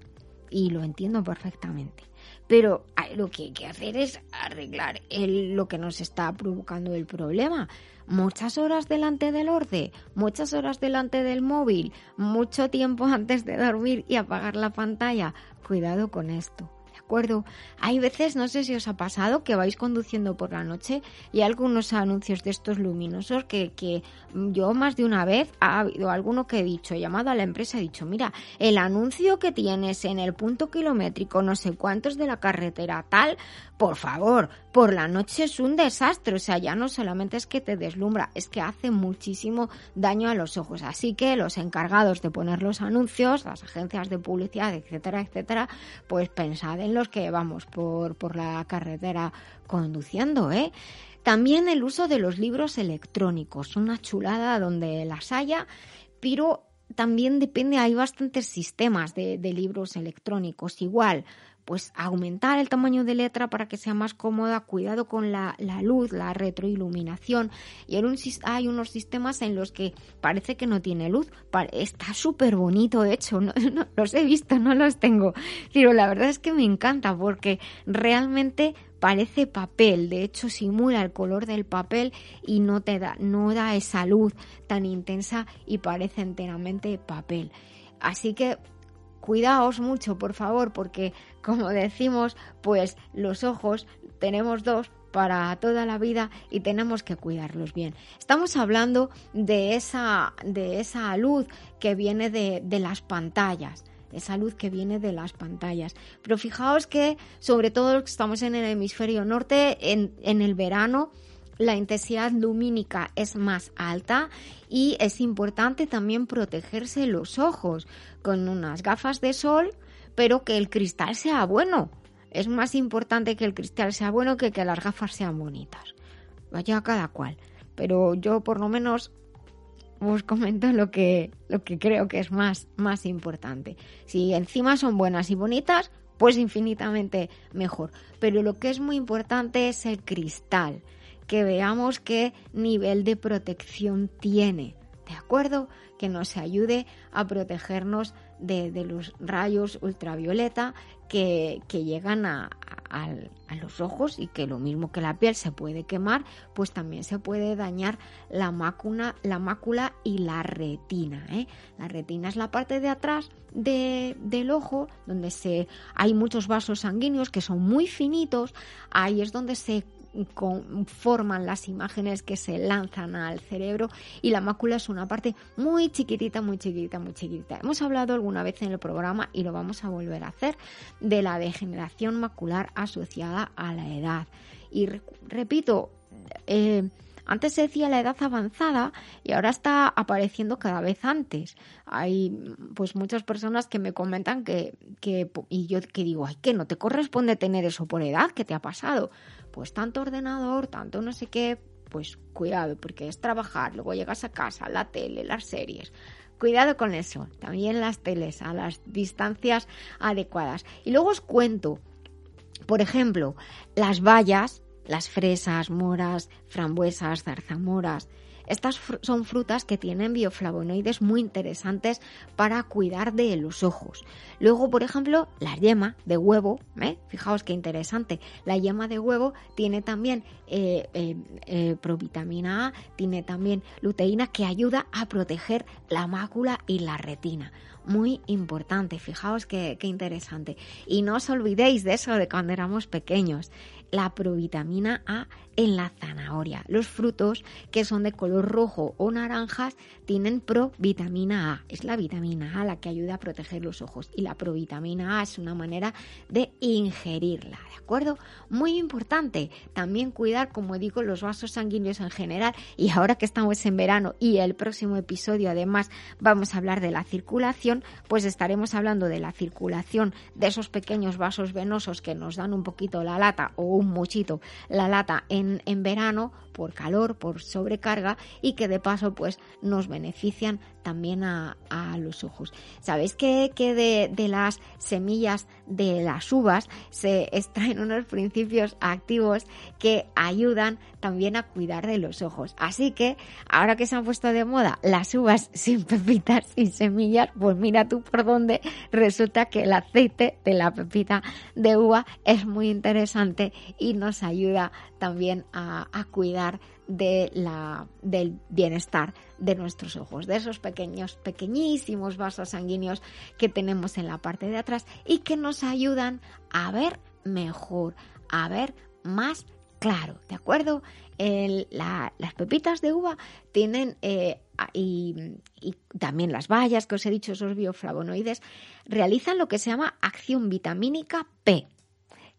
Y lo entiendo perfectamente. Pero lo que hay que hacer es arreglar lo que nos está provocando el problema. Muchas horas delante del orden, muchas horas delante del móvil, mucho tiempo [laughs] antes de dormir y apagar la pantalla. Cuidado con esto Hay veces, no sé si os ha pasado, que vais conduciendo por la noche y hay algunos anuncios de estos luminosos que, que yo más de una vez ha habido alguno que he dicho, he llamado a la empresa, he dicho, mira, el anuncio que tienes en el punto kilométrico, no sé cuántos de la carretera tal, por favor, por la noche es un desastre, o sea, ya no solamente es que te deslumbra, es que hace muchísimo daño a los ojos. Así que los encargados de poner los anuncios, las agencias de publicidad, etcétera, etcétera, pues pensad en los que vamos por, por la carretera conduciendo, ¿eh? También el uso de los libros electrónicos, una chulada donde las haya, pero también depende, hay bastantes sistemas de, de libros electrónicos. Igual, pues aumentar el tamaño de letra para que sea más cómoda, cuidado con la, luz, la retroiluminación. Y hay unos sistemas en los que parece que no tiene luz. Está súper bonito, hecho, [laughs] no, los he visto, no los tengo. Pero la verdad es que me encanta porque realmente parece papel, de hecho simula el color del papel y no te da, no da esa luz tan intensa y parece enteramente papel. Así que cuidaos mucho, por favor, porque como decimos, pues los ojos tenemos dos, para toda la vida y tenemos que cuidarlos bien. Estamos hablando de esa, de esa luz que viene de, de las pantallas esa luz que viene de las pantallas. Pero fijaos que, sobre todo estamos en el hemisferio norte, en, en, el verano la intensidad lumínica es más alta y es importante también protegerse los ojos con unas gafas de sol, pero que el cristal sea bueno es más importante que el cristal sea bueno que que las gafas sean bonitas. Vaya cada cual. Pero yo por lo menos os comento lo que, lo que creo que es más, más importante. Si encima son buenas y bonitas, pues infinitamente mejor. Pero lo que es muy importante es el cristal, que veamos qué nivel de protección tiene. ¿De acuerdo? Que nos ayude a protegernos de, de los rayos ultravioleta que, llegan a, los ojos y que lo mismo que la piel se puede quemar, pues también se puede dañar la mácula, la mácula y la retina. ¿eh? La retina es la parte de atrás del ojo donde se, hay muchos vasos sanguíneos que son muy finitos, ahí es donde se forman las imágenes que se lanzan al cerebro y la mácula es una parte muy chiquitita, muy chiquitita, muy chiquitita. Hemos hablado alguna vez en el programa y lo vamos a volver a hacer de la degeneración macular asociada a la edad. Y repito, eh, antes se decía la edad avanzada y ahora está apareciendo cada vez antes. Hay pues muchas personas que me comentan que, que y yo que digo, ay, que no te corresponde tener eso por edad, ¿qué te ha pasado? Pues tanto ordenador, tanto no sé qué, pues cuidado, porque es trabajar, luego llegas a casa, la tele, las series. Cuidado con eso, también las teles a las distancias adecuadas. Y luego os cuento, por ejemplo, las vallas las fresas, moras, frambuesas, zarzamoras. Estas son frutas que tienen bioflavonoides muy interesantes para cuidar de los ojos. Luego, por ejemplo, la yema de huevo, ¿eh? fijaos qué interesante. La yema de huevo tiene también eh, eh, provitamina A, tiene también luteína que ayuda a proteger la mácula y la retina muy importante. Fijaos qué, interesante. Y no os olvidéis de eso de cuando éramos pequeños la provitamina A en la zanahoria. Los frutos que son de color rojo o naranjas tienen provitamina A. Es la vitamina A la que ayuda a proteger los ojos y la provitamina A es una manera de ingerirla, ¿de acuerdo? Muy importante también cuidar, como digo, los vasos sanguíneos en general y ahora que estamos en verano y el próximo episodio además vamos a hablar de la circulación, pues estaremos hablando de la circulación de esos pequeños vasos venosos que nos dan un poquito la lata o un muchito la lata en, en verano por calor, por sobrecarga y que de paso pues nos benefician también a, los ojos. ¿Sabéis que, que de, de, las semillas de las uvas se extraen unos principios activos que ayudan también a cuidar de los ojos? Así que ahora que se han puesto de moda las uvas [laughs] sin pepitas, y semillas, pues mira tú por dónde resulta que el aceite de la pepita de uva es muy interesante y nos ayuda también a cuidar de la, del bienestar de nuestros ojos, de esos pequeños, pequeñísimos vasos sanguíneos que tenemos en la parte de atrás y que nos ayudan a ver mejor, a ver más claro, ¿de acuerdo? las pepitas de uva tienen, eh, y, y, también las bayas que os he dicho, esos bioflavonoides, realizan lo que se llama acción vitamínica P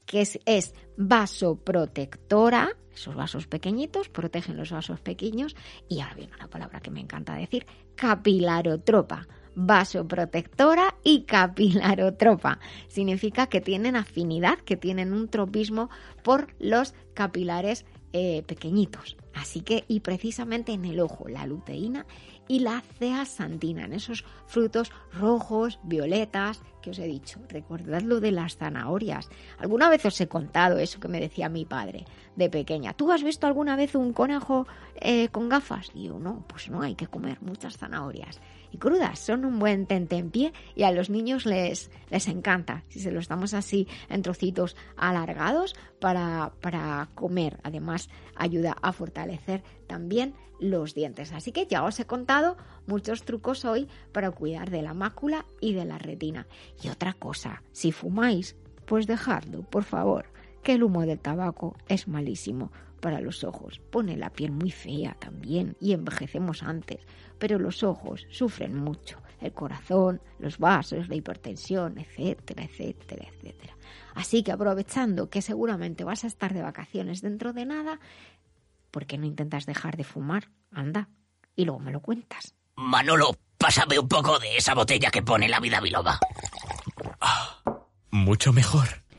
que es, vasoprotectora, esos vasos pequeñitos protegen los vasos pequeños, y ahora viene una palabra que me encanta decir, capilarotropa vasoprotectora y capilarotropa. Significa que tienen afinidad, que tienen un tropismo por los capilares eh, pequeñitos. Así que, y precisamente en el ojo, la luteína y la zeaxantina, en esos frutos rojos, violetas, que os he dicho. Recordad lo de las zanahorias. Alguna vez os he contado eso que me decía mi padre de pequeña. ¿Tú has visto alguna vez un conejo eh, con gafas? Y yo, no, pues no, hay que comer muchas zanahorias. Crudas, son un buen tentempié y a los niños les, les encanta si se los damos así en trocitos alargados para, para comer. Además, ayuda a fortalecer también los dientes. Así que ya os he contado muchos trucos hoy para cuidar de la mácula y de la retina. Y otra cosa, si fumáis, pues dejadlo, por favor que el humo del tabaco es malísimo para los ojos. Pone la piel muy fea también y envejecemos antes, pero los ojos sufren mucho. El corazón, los vasos, la hipertensión, etcétera, etcétera, etcétera. Así que aprovechando que seguramente vas a estar de vacaciones dentro de nada, ¿por qué no intentas dejar de fumar? Anda, y luego me lo cuentas. Manolo, pásame un poco de esa botella que pone la vida biloba. Ah, mucho mejor.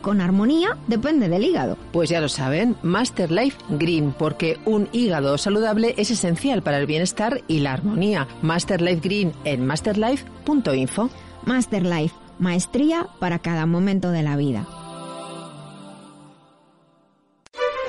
con armonía depende del hígado. Pues ya lo saben, Master Life Green, porque un hígado saludable es esencial para el bienestar y la armonía. Master Life Green en masterlife.info. Master Life, maestría para cada momento de la vida.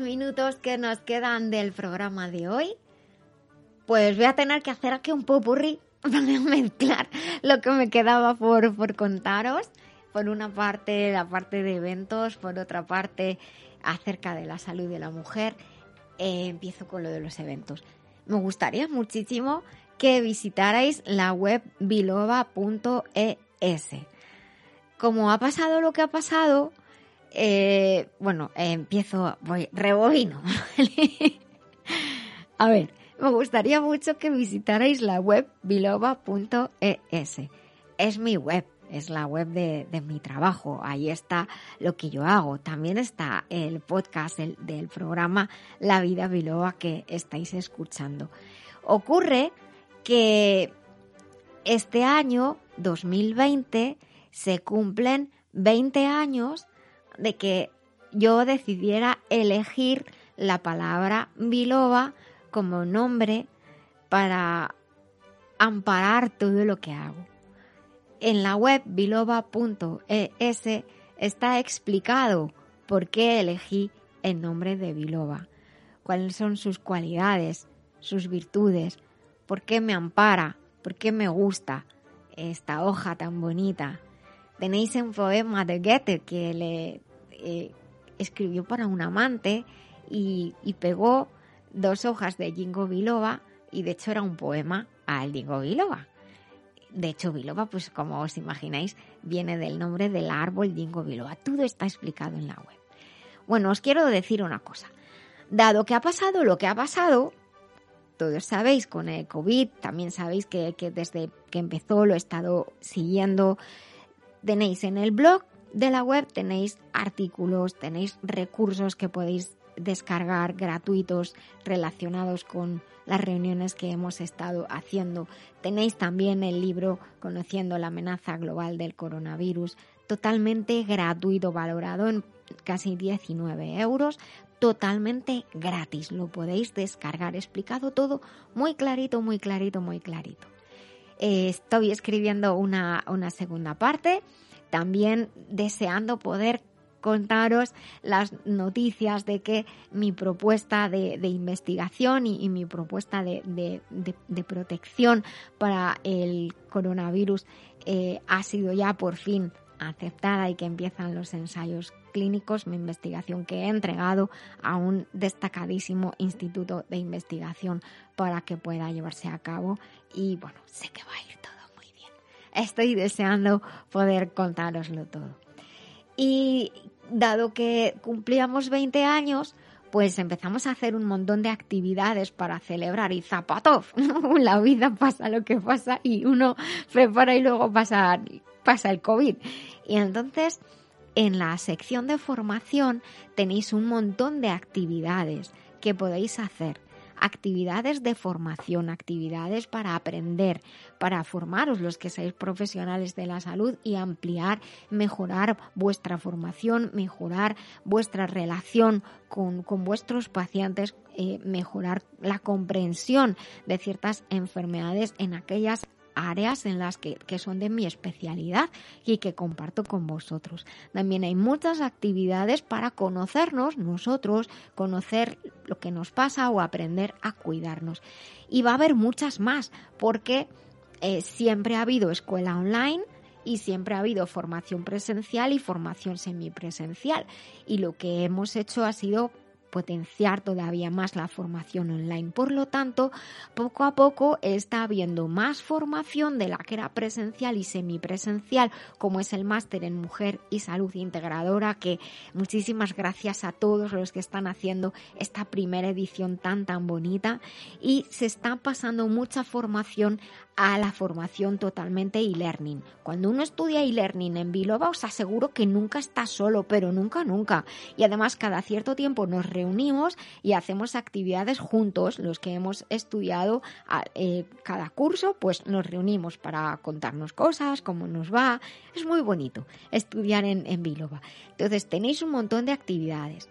minutos que nos quedan del programa de hoy, pues voy a tener que hacer aquí un popurrí [laughs] para mezclar lo que me quedaba por, por contaros. Por una parte, la parte de eventos, por otra parte, acerca de la salud de la mujer. Eh, empiezo con lo de los eventos. Me gustaría muchísimo que visitarais la web biloba.es. Como ha pasado lo que ha pasado, eh, bueno, empiezo, voy, rebobino. [laughs] A ver, me gustaría mucho que visitarais la web biloba.es. Es mi web, es la web de, mi trabajo. Ahí está lo que yo hago. También está el podcast del, programa La Vida Biloba que estáis escuchando. Ocurre que este año, 2020, se cumplen 20 años de que yo decidiera elegir la palabra biloba como nombre para amparar todo lo que hago. En la web biloba.es está explicado por qué elegí el nombre de biloba, cuáles son sus cualidades, sus virtudes, por qué me ampara, por qué me gusta esta hoja tan bonita, Tenéis un poema de Goethe que le eh, escribió para un amante y, pegó dos hojas de Jingo Biloba y de hecho era un poema al Jingo Biloba. De hecho, biloba, pues como os imagináis, viene del nombre del árbol Jingo Biloba. Todo está explicado en la web. Bueno, os quiero decir una cosa. Dado que ha pasado lo que ha pasado, todos sabéis con el COVID, también sabéis que desde que empezó lo he estado siguiendo Tenéis en el blog de la web, tenéis artículos, tenéis recursos que podéis descargar gratuitos relacionados con las reuniones que hemos estado haciendo. Tenéis también el libro Conociendo la amenaza global del coronavirus, totalmente gratuito, valorado en casi 19 euros, totalmente gratis. Lo podéis descargar, explicado todo muy clarito, muy clarito, muy clarito. Eh, estoy escribiendo una, segunda parte, también deseando poder contaros las noticias de que mi propuesta de, investigación y, mi propuesta de, protección para el coronavirus eh, ha sido ya por fin aceptada y que empiezan los ensayos clínicos, mi investigación que he entregado a un destacadísimo instituto de investigación para que pueda llevarse a cabo y bueno, sé que va a ir todo muy bien. Estoy deseando poder contároslo todo. Y dado que cumplíamos 20 años, pues empezamos a hacer un montón de actividades para celebrar y zapatov, [laughs] la vida pasa lo que pasa y uno prepara y luego pasa, pasa el COVID. Y entonces en la sección de formación tenéis un montón de actividades que podéis hacer actividades de formación, actividades para aprender, para formaros los que seáis profesionales de la salud y ampliar, mejorar vuestra formación, mejorar vuestra relación con, con vuestros pacientes, eh, mejorar la comprensión de ciertas enfermedades en aquellas áreas en las que, que, son de mi especialidad y que comparto con vosotros. También hay muchas actividades para conocernos nosotros, conocer lo que nos pasa o aprender a cuidarnos. Y va a haber muchas más porque eh, siempre ha habido escuela online y siempre ha habido formación presencial y formación semipresencial. Y lo que hemos hecho ha sido potenciar todavía más la formación online. Por lo tanto, poco a poco está habiendo más formación de la que era presencial y semipresencial, como es el máster en mujer y salud integradora, que muchísimas gracias a todos los que están haciendo esta primera edición tan tan bonita y se está pasando mucha formación a la formación totalmente e-learning. Cuando uno estudia e-learning en Biloba os aseguro que nunca está solo, pero nunca, nunca. Y además cada cierto tiempo nos reunimos y hacemos actividades juntos, los que hemos estudiado eh, cada curso, pues nos reunimos para contarnos cosas, cómo nos va. Es muy bonito estudiar en, en Biloba. Entonces tenéis un montón de actividades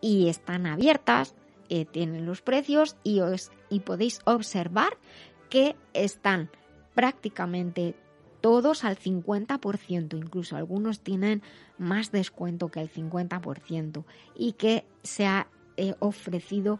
y están abiertas, eh, tienen los precios y, os, y podéis observar que están prácticamente todos al 50%, incluso algunos tienen más descuento que el 50% y que se ha eh, ofrecido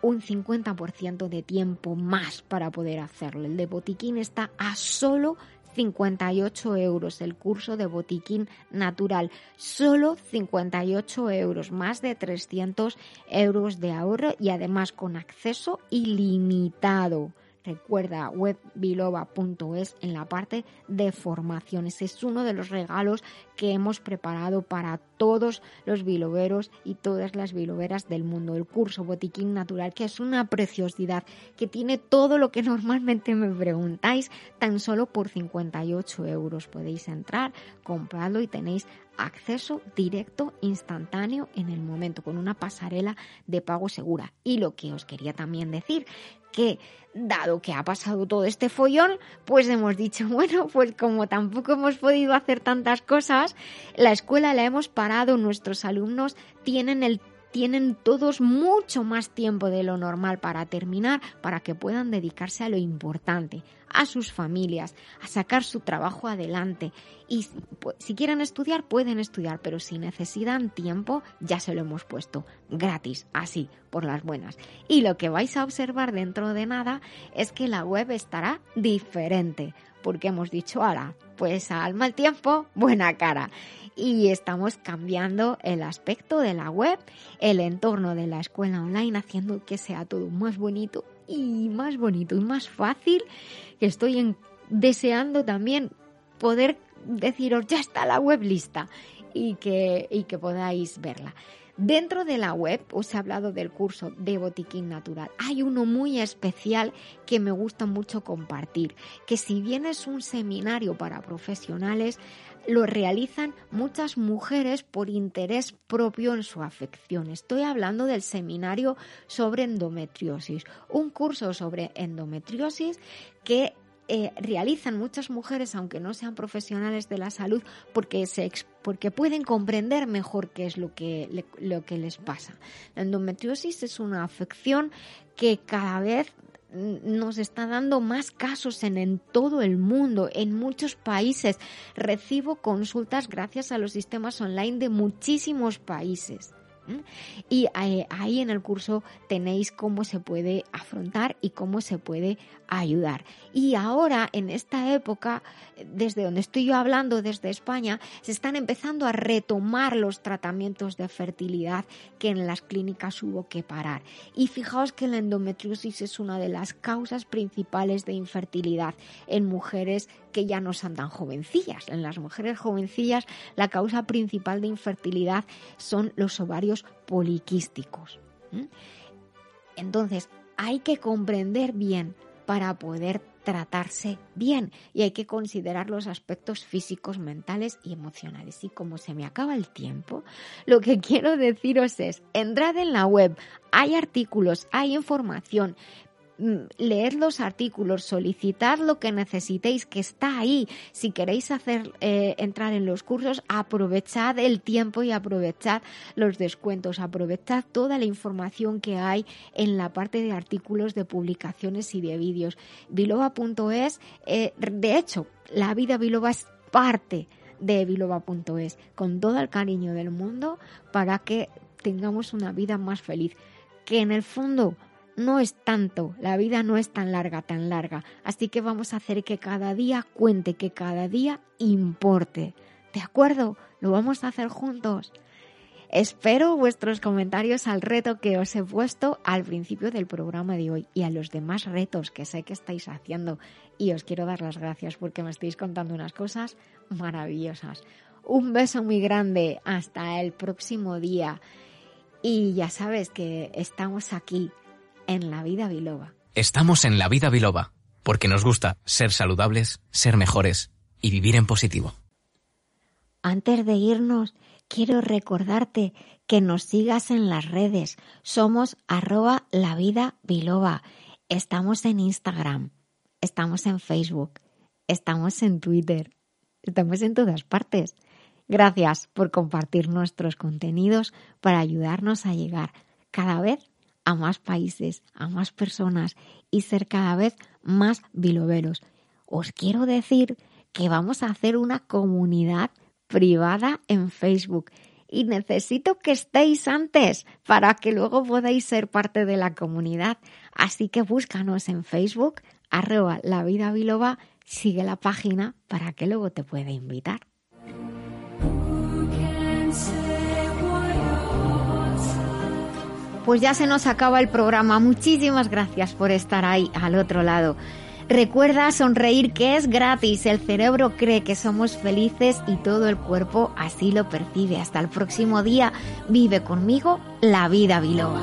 un 50% de tiempo más para poder hacerlo. El de botiquín está a solo 58 euros el curso de botiquín natural. Solo 58 euros, más de 300 euros de ahorro y además con acceso ilimitado. Recuerda webbiloba.es en la parte de formaciones. Es uno de los regalos que hemos preparado para todos los biloberos y todas las biloberas del mundo. El curso Botiquín Natural, que es una preciosidad, que tiene todo lo que [laughs] normalmente me preguntáis, tan solo por 58 euros. Podéis entrar, comprarlo y tenéis acceso directo, instantáneo en el momento, con una pasarela de pago segura. Y lo que os quería también decir, que dado que ha pasado todo este follón, pues hemos dicho, [laughs] bueno, pues como tampoco hemos podido hacer tantas cosas, la escuela la hemos parado, nuestros alumnos tienen el tienen todos mucho más tiempo de lo normal para terminar, para que puedan dedicarse a lo importante, a sus familias, a sacar su trabajo adelante. Y si quieren estudiar, pueden estudiar, pero si necesitan tiempo, ya se lo hemos puesto gratis, así, por las buenas. Y lo que vais a observar dentro de nada es que la web estará diferente, porque hemos dicho, ahora, pues al mal tiempo, buena cara y estamos cambiando el aspecto de la web, el entorno de la escuela online, haciendo que sea todo más bonito y más bonito y más fácil. Estoy deseando también poder deciros ya está la web lista y que, y que podáis verla. Dentro de la web os he hablado del curso de botiquín natural. Hay uno muy especial que me gusta mucho compartir, que si bien es un seminario para profesionales, lo realizan muchas mujeres por interés propio en su afección. Estoy hablando del seminario sobre endometriosis, un curso sobre endometriosis que eh, realizan muchas mujeres, aunque no sean profesionales de la salud, porque, se, porque pueden comprender mejor qué es lo que, lo que les pasa. La endometriosis es una afección que cada vez nos está dando más casos en, en, todo el mundo, en muchos países. Recibo consultas gracias a los sistemas online de muchísimos países. Y eh, ahí en el curso tenéis cómo se puede afrontar y cómo se puede ayudar. Y ahora, en esta época, desde donde estoy yo hablando, desde España, se están empezando a retomar los tratamientos de fertilidad que en las clínicas hubo que parar. Y fijaos que la endometriosis es una de las causas principales de infertilidad en mujeres que ya no son tan jovencillas. En las mujeres jovencillas, la causa principal de infertilidad son los ovarios poliquísticos. Entonces, hay que comprender bien para poder tratarse bien y hay que considerar los aspectos físicos, mentales y emocionales. Y como se me acaba el tiempo, lo que [laughs] quiero deciros es, entrad en la web, hay artículos, hay información, leed los artículos, solicitad lo que necesitéis, que está ahí. Si queréis hacer eh, entrar en los cursos, aprovechad el tiempo y aprovechad los descuentos, aprovechad toda la información que hay en la parte de artículos de publicaciones y de vídeos. Biloba.es, eh, de hecho, la vida Biloba es parte de biloba.es, con todo el cariño del mundo para que tengamos una vida más feliz. Que en el fondo no es tanto, la vida no es tan larga, tan larga. Así que vamos a hacer que cada día cuente, que cada día importe. ¿De acuerdo? Lo vamos a hacer juntos. Espero vuestros comentarios al reto que os he puesto al principio del programa de hoy y a los demás retos que sé que estáis haciendo. Y os quiero dar las gracias porque me estáis contando unas cosas maravillosas. Un beso muy grande. Hasta el próximo día. Y ya sabes que estamos aquí en la vida biloba. Estamos en la vida biloba, porque nos gusta ser saludables, ser mejores y vivir en positivo. Antes de irnos, quiero recordarte que nos sigas en las redes. Somos arroba la vida biloba. Estamos en Instagram, estamos en Facebook, estamos en Twitter, estamos en todas partes. Gracias por compartir nuestros contenidos para ayudarnos a llegar cada vez a más países, a más personas y ser cada vez más biloberos. Os quiero decir que vamos a hacer una comunidad privada en Facebook y necesito que estéis antes para que luego podáis ser parte de la comunidad. Así que búscanos en Facebook, arroba la vida biloba, sigue la página para que luego te pueda invitar. Pues ya se nos acaba el programa. Muchísimas gracias por estar ahí al otro lado. Recuerda sonreír que es gratis. El cerebro cree que somos felices y todo el cuerpo así lo percibe. Hasta el próximo día. Vive conmigo la vida biloba.